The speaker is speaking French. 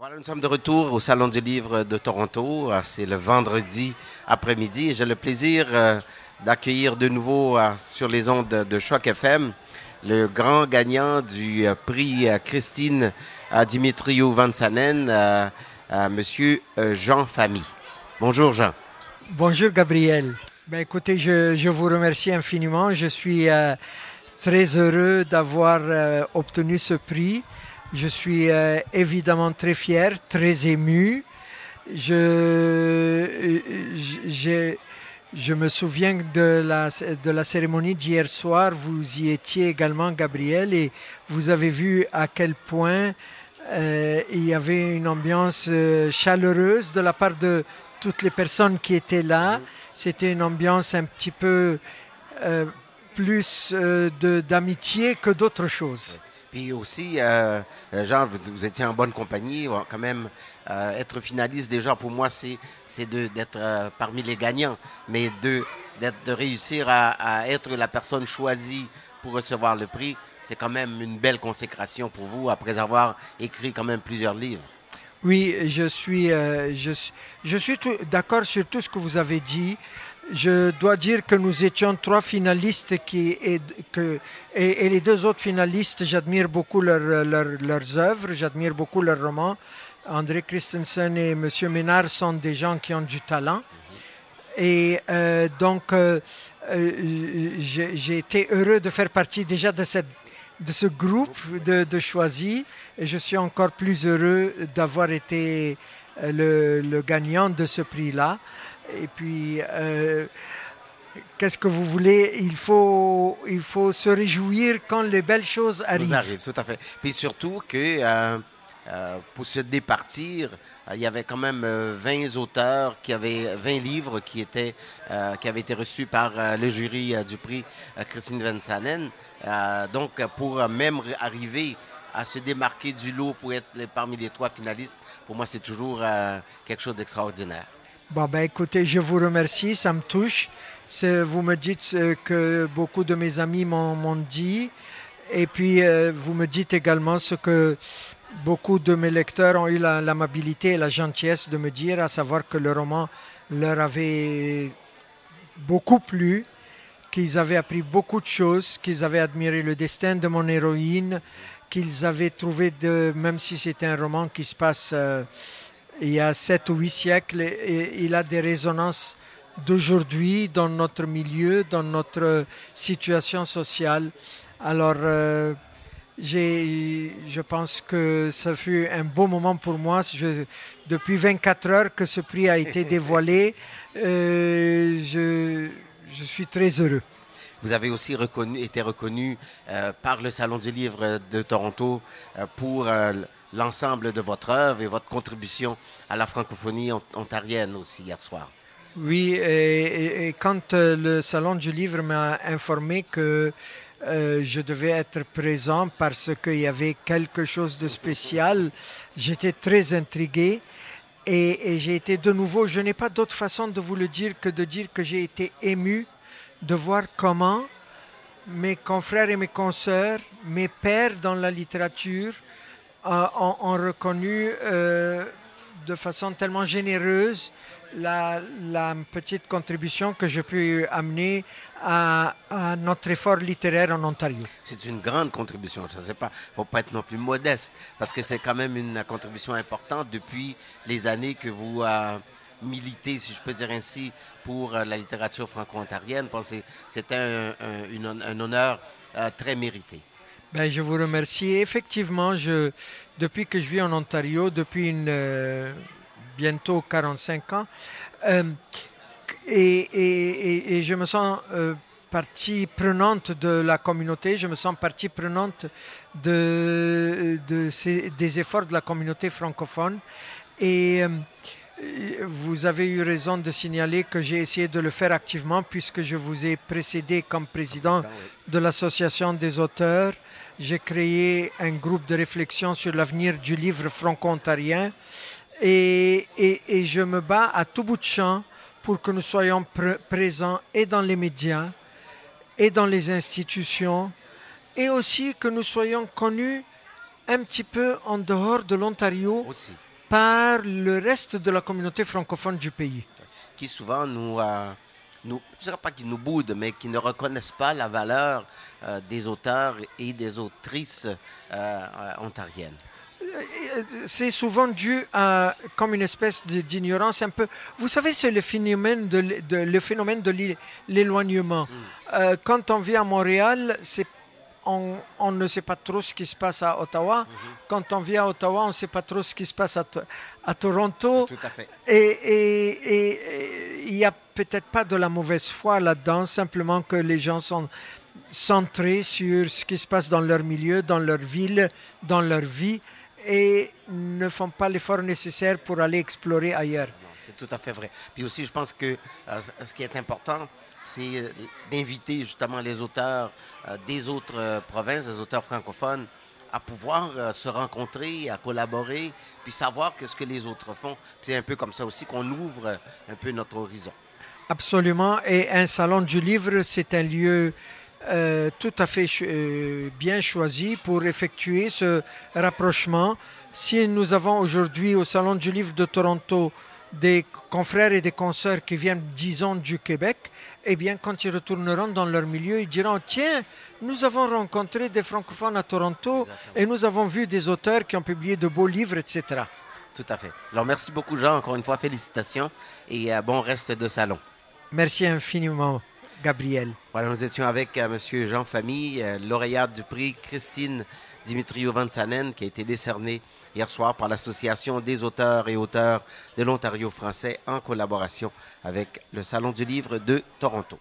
Voilà, nous sommes de retour au Salon du Livre de Toronto. Euh, C'est le vendredi après-midi et j'ai le plaisir euh, d'accueillir de nouveau euh, sur les ondes de, Choc FM le grand gagnant du euh, prix euh, Christine euh, Dimitriou Vansanen, Monsieur Jean Famille. Bonjour Jean. Bonjour Gabriel. Ben, écoutez, je, vous remercie infiniment. Je suis très heureux d'avoir obtenu ce prix. Je suis euh, évidemment très fier, très ému. Je, euh, je, je me souviens de la, de la cérémonie d'hier soir. Vous y étiez également, Gabriel, et vous avez vu à quel point euh, il y avait une ambiance chaleureuse de la part de toutes les personnes qui étaient là. C'était une ambiance un petit peu euh, plus euh, de- d'amitié que d'autre chose. Puis aussi, euh, euh, Jean, vous, étiez en bonne compagnie. Quand même, euh, être finaliste, déjà, pour moi, c'est d'être euh, parmi les gagnants, mais de, de réussir à, être la personne choisie pour recevoir le prix, c'est quand même une belle consécration pour vous, après avoir écrit quand même plusieurs livres. Oui, je suis, je, suis- d'accord sur tout ce que vous avez dit. Je dois dire que nous étions trois finalistes qui, et, les deux autres finalistes, j'admire beaucoup leur- leur- leurs œuvres, j'admire beaucoup leurs romans. André Christensen et M. Ménard sont des gens qui ont du talent. Et euh, donc, euh, euh, j'ai été heureux de faire partie déjà de, ce groupe de, choisis. Et je suis encore plus heureux d'avoir été le gagnant de ce prix-là. Et puis, euh, qu'est-ce que vous voulez? Il faut, il faut se réjouir quand les belles choses Nous arrivent. arrive, tout à fait. Puis surtout que euh, euh, pour se départir, il y avait quand même euh, 20 auteurs, qui avaient 20 livres qui, étaient, qui avaient été reçus par le jury du prix Christine Vensanen. Euh, donc, pour même arriver à se démarquer du lot pour être parmi les trois finalistes, pour moi, c'est toujours euh, quelque chose d'extraordinaire. Bon, ben écoutez, je vous remercie, ça me touche. Vous me dites ce que beaucoup de mes amis m'ont dit. Et puis, euh, vous me dites également ce que beaucoup de mes lecteurs ont eu la- l'amabilité et la gentillesse de me dire, à savoir que le roman leur avait beaucoup plu, qu'ils avaient appris beaucoup de choses, qu'ils avaient admiré le destin de mon héroïne, qu'ils avaient trouvé, de, même si c'était un roman qui se passe euh, il y a sept ou huit siècles, et, et il a des résonances d'aujourd'hui dans notre milieu, dans notre situation sociale. Alors, euh, j'ai- je pense que ça fut un beau moment pour moi. Je- depuis 24 heures que ce prix a été dévoilé, euh, je, je suis très heureux. Vous avez aussi reconnu, été reconnu euh, par le Salon du Livre de Toronto euh, pour euh, l'ensemble de votre œuvre et votre contribution à la francophonie ont- ontarienne aussi hier soir. Oui, et, quand euh, le Salon du Livre m'a informé que euh, je devais être présent parce qu'il y avait quelque chose de spécial, j'étais très intrigué. Et, et j'ai été de nouveau, je n'ai pas d'autre façon de vous le dire que de dire que j'ai été ému de voir comment mes confrères et mes consoeurs, mes pères dans la littérature, ont, reconnu euh, de façon tellement généreuse la, petite contribution que je peux amener à, notre effort littéraire en Ontario. C'est une grande contribution. Je ne sais pas, il ne faut pas être non plus modeste, parce que c'est quand même une contribution importante depuis les années que vous euh, militez, si je peux dire ainsi, pour euh, la littérature franco-ontarienne. C'était un, un- un honneur très mérité. Ben, je vous remercie. Effectivement, je, depuis que je vis en Ontario, depuis une, euh, bientôt 45 ans, euh, et, et- et- et je me sens euh, partie prenante de la communauté, je me sens partie prenante de, de ces- des efforts de la communauté francophone. Et vous avez eu raison de signaler que j'ai essayé de le faire activement puisque je vous ai précédé comme président de l'association des auteurs. J'ai créé un groupe de réflexion sur l'avenir du livre franco-ontarien et, et- et je me bats à tout bout de champ pour que nous soyons pr- présents et dans les médias et dans les institutions et aussi que nous soyons connus un petit peu en dehors de l'Ontario par le reste de la communauté francophone du pays. qui souvent nous, euh, nous je dirais pas qu'ils nous boudent, mais qui ne reconnaissent pas la valeur euh, des auteurs et des autrices euh, euh, ontariennes. C'est souvent dû à comme une espèce d'ignorance un peu. Vous savez, c'est le phénomène de, le phénomène de l'é- l'éloignement. Euh, quand on vit à Montréal, c'est on, on ne sait pas trop ce qui se passe à Ottawa. Quand on vit à Ottawa, on ne sait pas trop ce qui se passe à, To- à Toronto. Tout à fait. Et il n'y a peut-être pas de la mauvaise foi là-dedans, simplement que les gens sont centrés sur ce qui se passe dans leur milieu, dans leur ville, dans leur vie, et ne font pas l'effort nécessaire pour aller explorer ailleurs. C'est tout à fait vrai. Puis aussi, je pense que euh, ce qui est important, c'est euh, d'inviter justement les auteurs euh, des autres provinces, des auteurs francophones, à pouvoir se rencontrer, à collaborer, puis savoir qu'est-ce que les autres font. C'est un peu comme ça aussi qu'on ouvre un peu notre horizon. Absolument. Et un salon du livre, c'est un lieu euh, tout à fait euh, bien choisi pour effectuer ce rapprochement. Si nous avons aujourd'hui au salon du livre de Toronto des confrères et des consoeurs qui viennent, disons, du Québec, eh bien, quand ils retourneront dans leur milieu, ils diront, tiens, nous avons rencontré des francophones à Toronto et nous avons vu des auteurs qui ont publié de beaux livres, etc. Tout à fait. Alors, merci beaucoup, Jean. Encore une fois, félicitations et euh, bon reste de salon. Merci infiniment, Gabriel. Voilà, nous étions avec euh, M. Jean Famille, euh, lauréate du prix Christine Dimitriou-Vansanen, qui a été décerné hier soir par l'Association des auteurs et auteurs de l'Ontario français en collaboration avec le Salon du livre de Toronto.